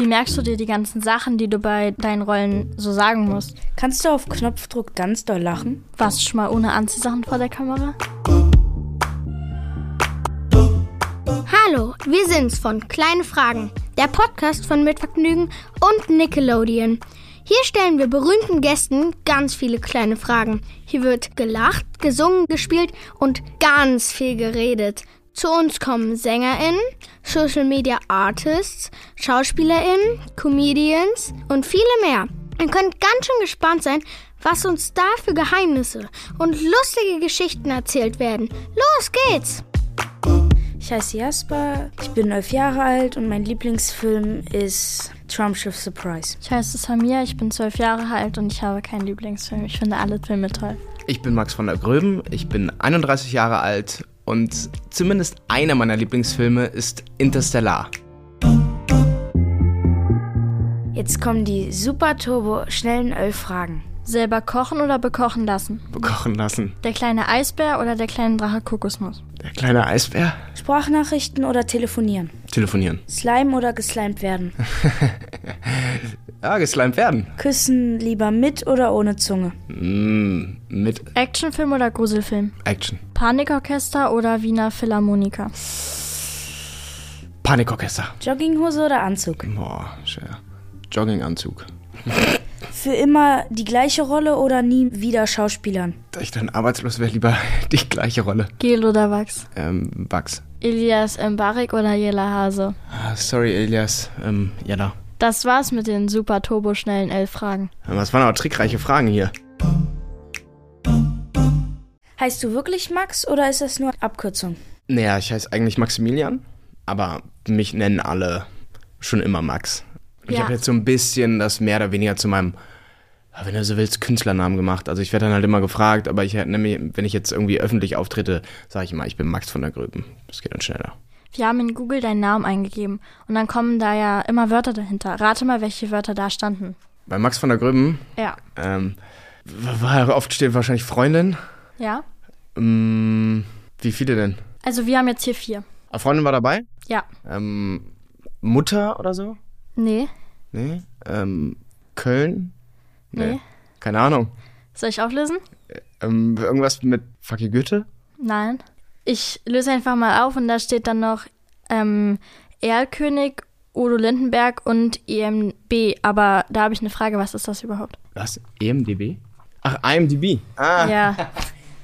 Wie merkst du dir die ganzen Sachen, die du bei deinen Rollen so sagen musst? Kannst du auf Knopfdruck ganz doll lachen? Warst du schon mal ohne Anziehsachen vor der Kamera? Hallo, wir sind's von Kleine Fragen, der Podcast von Mitvergnügen und Nickelodeon. Hier stellen wir berühmten Gästen ganz viele kleine Fragen. Hier wird gelacht, gesungen, gespielt und ganz viel geredet. Zu uns kommen SängerInnen, Social Media Artists, SchauspielerInnen, Comedians und viele mehr. Ihr könnt ganz schön gespannt sein, was uns da für Geheimnisse und lustige Geschichten erzählt werden. Los geht's! Ich heiße Jasper, ich bin elf Jahre alt und mein Lieblingsfilm ist Traumschiff Surprise. Ich heiße Samia, ich bin zwölf Jahre alt und ich habe keinen Lieblingsfilm. Ich finde alle Filme toll. Ich bin Max von der Gröben, ich bin 31 Jahre alt und zumindest einer meiner Lieblingsfilme ist Interstellar. Jetzt kommen die super turbo schnellen elf Fragen. Selber kochen oder bekochen lassen? Bekochen lassen. Der kleine Eisbär oder der kleine Drache Kokosnuss? Der kleine Eisbär. Sprachnachrichten oder telefonieren? Telefonieren. Slime oder geslimed werden? Ja, geslimed werden. Küssen lieber mit oder ohne Zunge? Mm, mit Actionfilm oder Gruselfilm? Action. Panikorchester oder Wiener Philharmoniker? Panikorchester. Jogginghose oder Anzug? Boah, schwer. Jogginganzug. Für immer die gleiche Rolle oder nie wieder Schauspielern? Da ich dann arbeitslos wäre, lieber die gleiche Rolle. Gel oder Wachs? Ähm, Bugs. Elias Mbarik oder Jella Hase? Ah, sorry, Elias. Ähm, Jella. Das war's mit den super turboschnellen elf Fragen. Was waren aber trickreiche Fragen hier? Heißt du wirklich Max oder ist das nur Abkürzung? Naja, ich heiße eigentlich Maximilian, aber mich nennen alle schon immer Max. Ich Ja. habe jetzt so ein bisschen das mehr oder weniger zu meinem, wenn du so willst, Künstlernamen gemacht. Also ich werde dann halt immer gefragt, aber ich nenne, wenn ich jetzt irgendwie öffentlich auftrete, sage ich immer, ich bin Max von der Gröben. Das geht dann schneller. Wir haben in Google deinen Namen eingegeben und dann kommen da ja immer Wörter dahinter. Rate mal, welche Wörter da standen. Bei Max von der Gröben, Ja. ähm, war oft steht wahrscheinlich Freundin. Ja? Ähm, wie viele denn? Also wir haben jetzt hier vier. Ah, Freundin war dabei? Ja. Ähm, Mutter oder so? Nee. Nee. Ähm, Köln? Nee. Keine Ahnung. Soll ich auflösen? Ähm, irgendwas mit Fucky Goethe? Nein. Ich löse einfach mal auf und da steht dann noch ähm, Erlkönig, Udo Lindenberg und EMB. Aber da habe ich eine Frage, was ist das überhaupt? Was? EMDB? Ach, IMDb. Ah. Ja.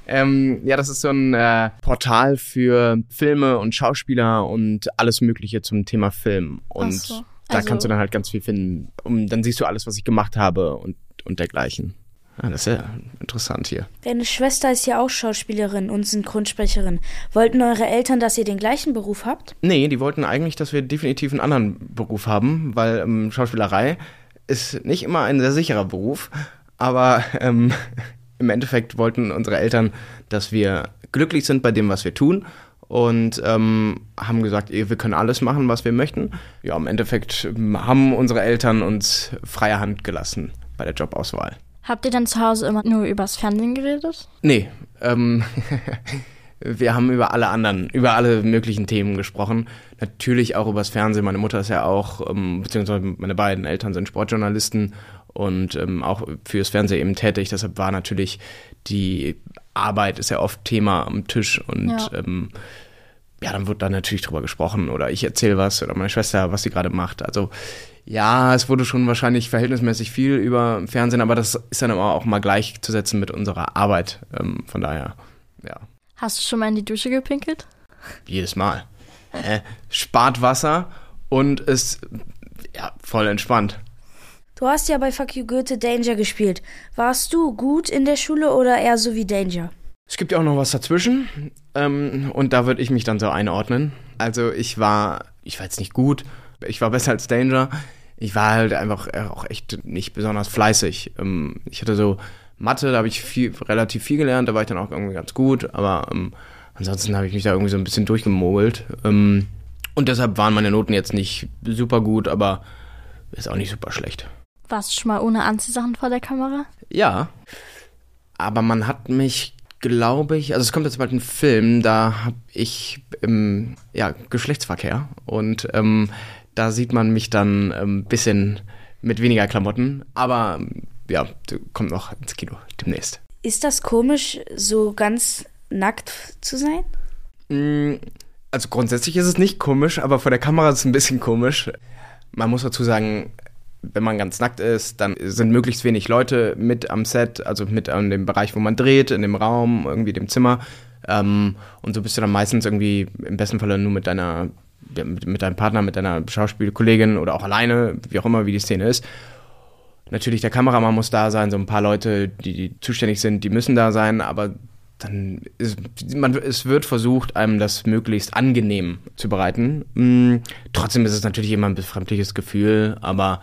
Ähm, ja, das ist so ein äh, Portal für Filme und Schauspieler und alles Mögliche zum Thema Film. Und Ach so. Da Also- kannst du dann halt ganz viel finden. Und dann siehst du alles, was ich gemacht habe und, und dergleichen. Ah, das ist ja interessant hier. Deine Schwester ist ja auch Schauspielerin und Synchronsprecherin. Wollten eure Eltern, dass ihr den gleichen Beruf habt? Nee, die wollten eigentlich, dass wir definitiv einen anderen Beruf haben, weil ähm, Schauspielerei ist nicht immer ein sehr sicherer Beruf, aber ähm, im Endeffekt wollten unsere Eltern, dass wir glücklich sind bei dem, was wir tun und ähm, haben gesagt, wir können alles machen, was wir möchten. Ja, im Endeffekt haben unsere Eltern uns freie Hand gelassen bei der Jobauswahl. Habt ihr dann zu Hause immer nur übers Fernsehen geredet? Nee, ähm, wir haben über alle anderen, über alle möglichen Themen gesprochen. Natürlich auch übers Fernsehen. Meine Mutter ist ja auch, ähm, beziehungsweise meine beiden Eltern sind Sportjournalisten und ähm, auch fürs Fernsehen eben tätig. Deshalb war natürlich die Arbeit ist ja oft Thema am Tisch und Ja. ähm, ja, dann wird da natürlich drüber gesprochen oder ich erzähle was oder meine Schwester, was sie gerade macht. Also ja, es wurde schon wahrscheinlich verhältnismäßig viel über Fernsehen, aber das ist dann aber auch mal gleichzusetzen mit unserer Arbeit. Ähm, von daher, ja, Hast du schon mal in die Dusche gepinkelt? jedes Mal. Äh, spart Wasser und ist ja, voll entspannt. Du hast ja bei Fuck You Goethe Danger gespielt. Warst du gut in der Schule oder eher so wie Danger? Es gibt ja auch noch was dazwischen ähm, und da würde ich mich dann so einordnen. Also ich war, ich war jetzt nicht gut, ich war besser als Danger. Ich war halt einfach auch echt nicht besonders fleißig. Ähm, ich hatte so Mathe, da habe ich viel, relativ viel gelernt, da war ich dann auch irgendwie ganz gut, aber ähm, ansonsten habe ich mich da irgendwie so ein bisschen durchgemogelt. Ähm, und deshalb waren meine Noten jetzt nicht super gut, aber ist auch nicht super schlecht. Warst du schon mal ohne Anziehsachen vor der Kamera? Ja, aber man hat mich, glaube ich, also es kommt jetzt bald ein Film, da habe ich ähm, ja, Geschlechtsverkehr und ähm, Da sieht man mich dann ein ähm, bisschen mit weniger Klamotten. Aber ja, kommt noch ins Kino demnächst. Ist das komisch, so ganz nackt zu sein? Mm, also grundsätzlich ist es nicht komisch, aber vor der Kamera ist es ein bisschen komisch. Man muss dazu sagen, wenn man ganz nackt ist, dann sind möglichst wenig Leute mit am Set, also mit an dem Bereich, wo man dreht, in dem Raum, irgendwie dem Zimmer. Ähm, und so bist du dann meistens irgendwie im besten Falle nur mit deiner, mit, mit deinem Partner, mit deiner Schauspielkollegin oder auch alleine, wie auch immer, wie die Szene ist. Natürlich, der Kameramann muss da sein, so ein paar Leute, die, die zuständig sind, die müssen da sein, aber dann ist, man, es wird versucht, einem das möglichst angenehm zu bereiten. Mm, trotzdem ist es natürlich immer ein befremdliches Gefühl, aber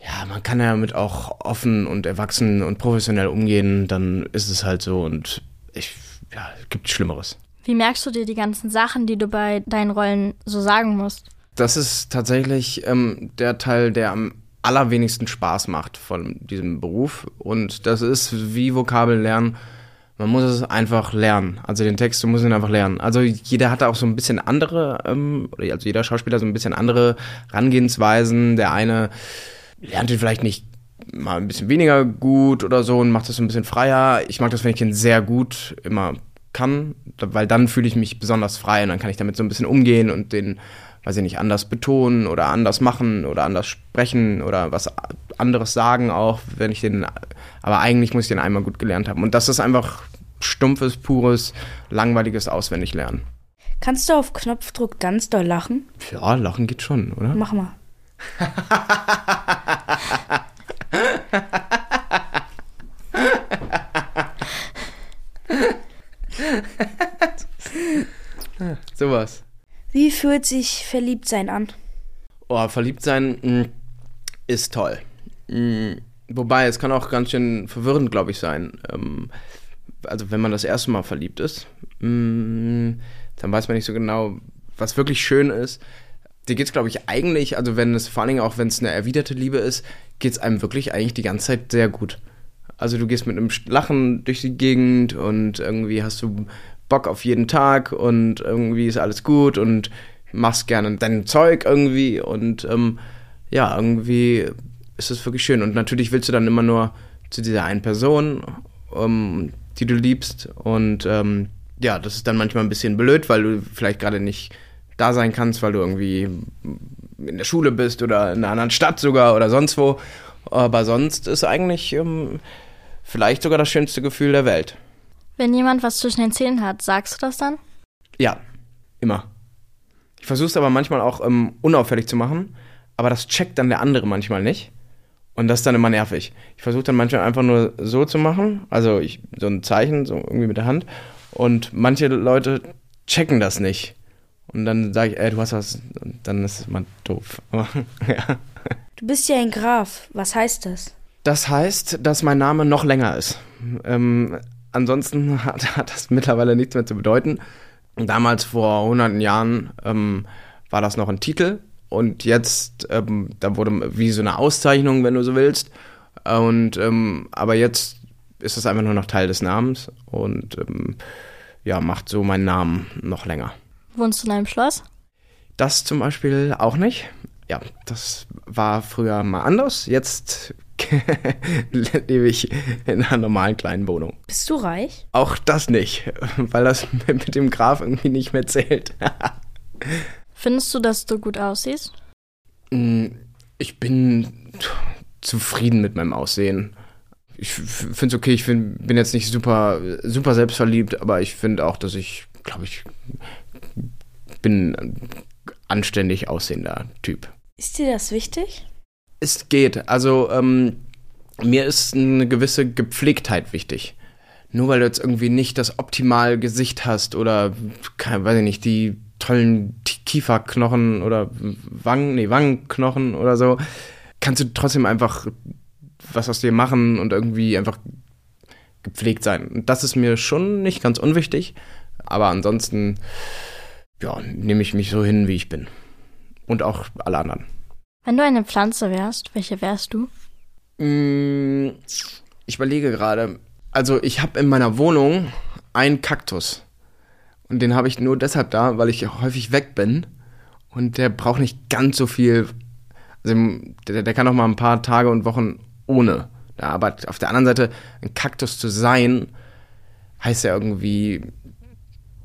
ja, man kann ja damit auch offen und erwachsen und professionell umgehen, dann ist es halt so und ich, ja, gibt Schlimmeres. Wie merkst du dir die ganzen Sachen, die du bei deinen Rollen so sagen musst? Das ist tatsächlich ähm, der Teil, der am allerwenigsten Spaß macht von diesem Beruf und das ist wie Vokabeln lernen man muss es einfach lernen. Also den Text, du musst ihn einfach lernen. Also jeder hat auch so ein bisschen andere, ähm, also jeder Schauspieler so ein bisschen andere Herangehensweisen. Der eine lernt ihn vielleicht nicht mal ein bisschen weniger gut oder so und macht das so ein bisschen freier. Ich mag das, wenn ich ihn sehr gut immer kann, weil dann fühle ich mich besonders frei und dann kann ich damit so ein bisschen umgehen und den, weiß ich nicht, anders betonen oder anders machen oder anders sprechen oder was anderes sagen auch, wenn ich den, aber eigentlich muss ich den einmal gut gelernt haben. Und das ist einfach stumpfes, pures, langweiliges Auswendiglernen. Kannst du auf Knopfdruck ganz doll lachen? Ja, lachen geht schon, oder? Mach mal. Sowas. Wie fühlt sich Verliebtsein an? Oh, Verliebtsein mh, mm, ist toll. Mh, mm, wobei, es kann auch ganz schön verwirrend, glaube ich, sein. Ähm, also, wenn man das erste Mal verliebt ist, mh, mm, dann weiß man nicht so genau, was wirklich schön ist. Dir geht es, glaube ich, eigentlich, also wenn es vor allen Dingen auch, wenn es eine erwiderte Liebe ist, geht es einem wirklich eigentlich die ganze Zeit sehr gut. Also du gehst mit einem Lachen durch die Gegend und irgendwie hast du Bock auf jeden Tag und irgendwie ist alles gut und machst gerne dein Zeug irgendwie und ähm, ja, irgendwie ist es wirklich schön. Und natürlich willst du dann immer nur zu dieser einen Person, ähm, die du liebst. Und ähm, ja, das ist dann manchmal ein bisschen blöd, weil du vielleicht gerade nicht da sein kannst, weil du irgendwie in der Schule bist oder in einer anderen Stadt sogar oder sonst wo. Aber sonst ist eigentlich ähm, vielleicht sogar das schönste Gefühl der Welt. Wenn jemand was zwischen den Zähnen hat, sagst du das dann? Ja, immer. Ich versuche es aber manchmal auch ähm, unauffällig zu machen, aber das checkt dann der andere manchmal nicht. Und das ist dann immer nervig. Ich versuche dann manchmal einfach nur so zu machen, also ich, so ein Zeichen, so irgendwie mit der Hand. Und manche Leute checken das nicht. Und dann sage ich, ey, du hast was, und dann ist immer doof. Aber, ja. Du bist ja ein Graf. Was heißt das? Das heißt, dass mein Name noch länger ist. Ähm, ansonsten hat, hat, das mittlerweile nichts mehr zu bedeuten. Damals vor hunderten Jahren ähm, war das noch ein Titel und jetzt, ähm, da wurde wie so eine Auszeichnung, wenn du so willst. Und ähm, aber jetzt ist das einfach nur noch Teil des Namens und ähm, ja, macht so meinen Namen noch länger. Wohnst du in einem Schloss? Das zum Beispiel auch nicht. Ja, das war früher mal anders. Jetzt lebe ich in einer normalen kleinen Wohnung. Bist du reich? Auch das nicht, weil das mit dem Graf irgendwie nicht mehr zählt. Findest du, dass du gut aussiehst? Mm, ich bin zufrieden mit meinem Aussehen. Ich finde es okay, ich find, bin jetzt nicht super, super selbstverliebt, aber ich finde auch, dass ich, glaube ich, bin ein anständig aussehender Typ. Ist dir das wichtig? Es geht. Also, ähm, mir ist eine gewisse Gepflegtheit wichtig. Nur weil du jetzt irgendwie nicht das optimale Gesicht hast oder, keine, weiß ich nicht, die tollen Kieferknochen oder Wangen, nee, Wangenknochen oder so, kannst du trotzdem einfach was aus dir machen und irgendwie einfach gepflegt sein. Und das ist mir schon nicht ganz unwichtig, aber ansonsten, ja, nehme ich mich so hin, wie ich bin. Und auch alle anderen. Wenn du eine Pflanze wärst, welche wärst du? Mm, ich überlege gerade. Also, ich habe in meiner Wohnung einen Kaktus. Und den habe ich nur deshalb da, weil ich häufig weg bin. und der braucht nicht ganz so viel. Also der, der kann auch mal ein paar Tage und Wochen ohne. Ja, aber auf der anderen Seite, ein Kaktus zu sein, heißt ja irgendwie,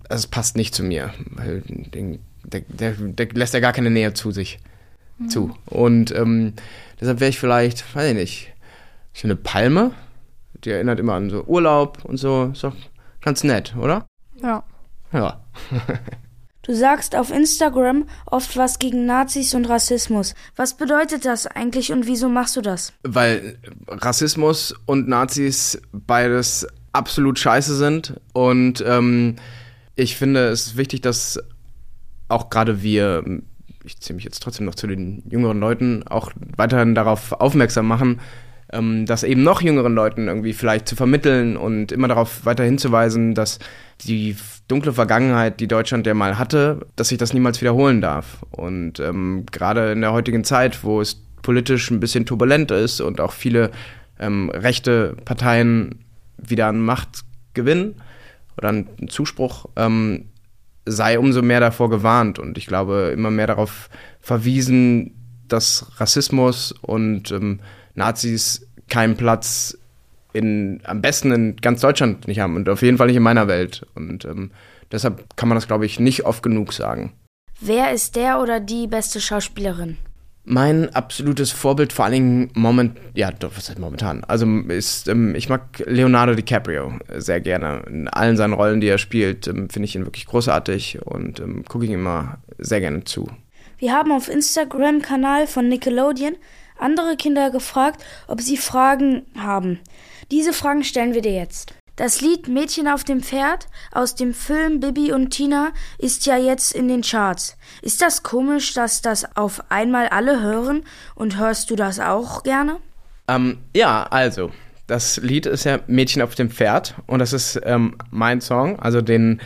also es passt nicht zu mir, weil den, der, der, der lässt ja gar keine Nähe zu sich mhm. zu. Und ähm, deshalb wäre ich vielleicht, weiß ich nicht, so eine Palme, die erinnert immer an so Urlaub und so, ist doch ganz nett, oder? Ja. Ja. Du sagst auf Instagram oft was gegen Nazis und Rassismus. Was bedeutet das eigentlich und wieso machst du das? Weil Rassismus und Nazis beides absolut scheiße sind und ähm, ich finde es wichtig, dass auch gerade wir, ich ziehe mich jetzt trotzdem noch zu den jüngeren Leuten, auch weiterhin darauf aufmerksam machen, ähm, das eben noch jüngeren Leuten irgendwie vielleicht zu vermitteln und immer darauf weiter hinzuweisen, dass die dunkle Vergangenheit, die Deutschland ja mal hatte, dass sich das niemals wiederholen darf. Und ähm, gerade in der heutigen Zeit, wo es politisch ein bisschen turbulent ist und auch viele ähm, rechte Parteien wieder an Macht gewinnen oder einen Zuspruch, ähm, sei umso mehr davor gewarnt. Und ich glaube, immer mehr darauf verwiesen, dass Rassismus und ähm, Nazis keinen Platz in, am besten in ganz Deutschland nicht haben und auf jeden Fall nicht in meiner Welt. Und ähm, deshalb kann man das, glaube ich, nicht oft genug sagen. Wer ist der oder die beste Schauspielerin? Mein absolutes Vorbild, vor allen Dingen moment, ja, was heißt momentan? Also ist, ähm, ich mag Leonardo DiCaprio sehr gerne. In allen seinen Rollen, die er spielt, ähm, finde ich ihn wirklich großartig und ähm, gucke ihm immer sehr gerne zu. Wir haben auf Instagram-Kanal von Nickelodeon andere Kinder gefragt, ob sie Fragen haben. Diese Fragen stellen wir dir jetzt. Das Lied Mädchen auf dem Pferd aus dem Film Bibi und Tina ist ja jetzt in den Charts. Ist das komisch, dass das auf einmal alle hören und hörst du das auch gerne? Ähm, ja, also, das Lied ist ja Mädchen auf dem Pferd und das ist ähm, mein Song, also den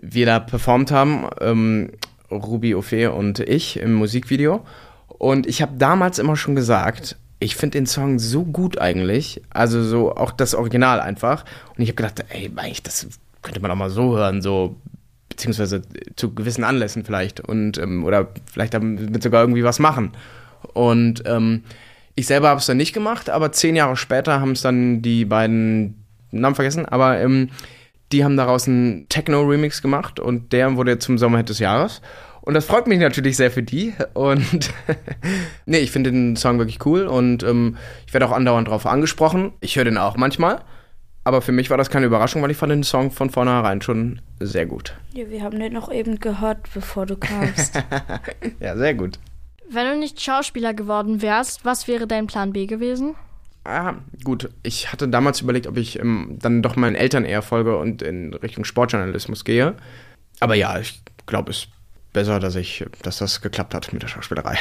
wir da performt haben, ähm, Ruby Ophé und ich im Musikvideo. Und ich habe damals immer schon gesagt, ich finde den Song so gut eigentlich. Also so auch das Original einfach. Und ich habe gedacht, ey, eigentlich, das könnte man auch mal so hören, so beziehungsweise zu gewissen Anlässen vielleicht und ähm, oder vielleicht damit sogar irgendwie was machen. Und ähm, ich selber habe es dann nicht gemacht, aber zehn Jahre später haben es dann die beiden Namen vergessen, aber ähm, die haben daraus einen Techno-Remix gemacht und der wurde zum Sommerhit des Jahres. Und das freut mich natürlich sehr für die. Und nee, ich finde den Song wirklich cool und ähm, ich werde auch andauernd drauf angesprochen. Ich höre den auch manchmal. Aber für mich war das keine Überraschung, weil ich fand den Song von vornherein schon sehr gut. Ja, wir haben den noch eben gehört, bevor du kamst. ja, sehr gut. Wenn du nicht Schauspieler geworden wärst, was wäre dein Plan B gewesen? Ah, gut. Ich hatte damals überlegt, ob ich ähm, dann doch meinen Eltern eher folge und in Richtung Sportjournalismus gehe. Aber ja, ich glaube, es besser, dass ich, dass das geklappt hat mit der Schauspielerei.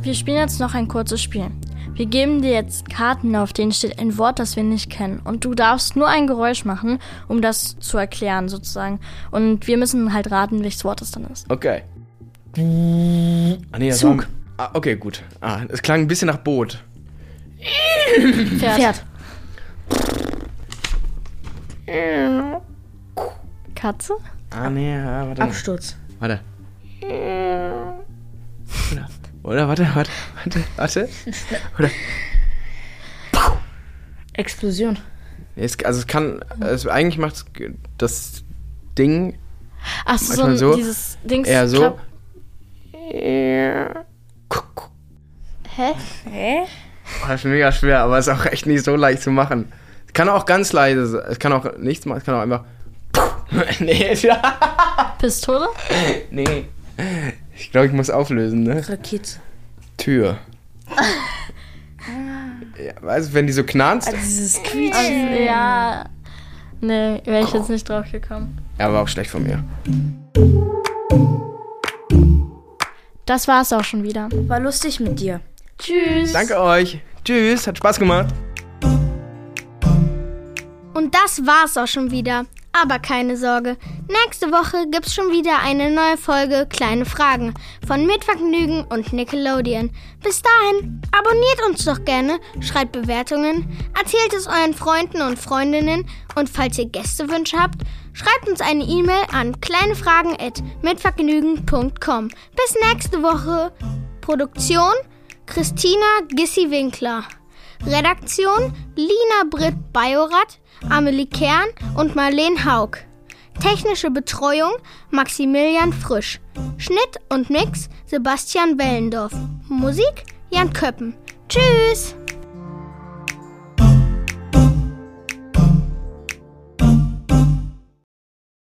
Wir spielen jetzt noch ein kurzes Spiel. Wir geben dir jetzt Karten, auf denen steht ein Wort, das wir nicht kennen. Und du darfst nur ein Geräusch machen, um das zu erklären, sozusagen. Und wir müssen halt raten, welches Wort es dann ist. Okay. Ah, nee, Zug. War, ah, okay, gut. Ah, es klang ein bisschen nach Boot. Pferd. Pferd. Katze? Ah, nee, ja, warte. Absturz. Warte. Oder, oder, warte, warte, warte, warte. Oder. Explosion. Es, also es kann, also eigentlich macht das Ding Ach so, ein, so dieses Ding eher so. Hä? Hä? Oh, das ist mega schwer, aber es ist auch echt nicht so leicht zu machen. Es kann auch ganz leise sein. Es kann auch nichts machen, es kann auch einfach. nee. Pistole? Nee. Ich glaube, ich muss auflösen, ne? Rakete. Tür. ja, weißt du, wenn die so knarzt? Also dieses Quietschen. Also, ja. Nee, wäre ich jetzt nicht drauf gekommen. Ja, war auch schlecht von mir. Das war's auch schon wieder. War lustig mit dir. Tschüss. Danke euch. Tschüss, hat Spaß gemacht. Und das war's auch schon wieder. Aber keine Sorge, nächste Woche gibt's schon wieder eine neue Folge Kleine Fragen von Mitvergnügen und Nickelodeon. Bis dahin, abonniert uns doch gerne, schreibt Bewertungen, erzählt es euren Freunden und Freundinnen und falls ihr Gästewünsche habt, schreibt uns eine E-Mail an kleinefragen@mitvergnügen.com. Bis nächste Woche. Produktion Christina Gissi-Winkler. Redaktion Lina Britt Bajorat, Amelie Kern und Marleen Haug. Technische Betreuung Maximilian Frisch. Schnitt und Mix Sebastian Wellendorf. Musik Jan Köppen. Tschüss!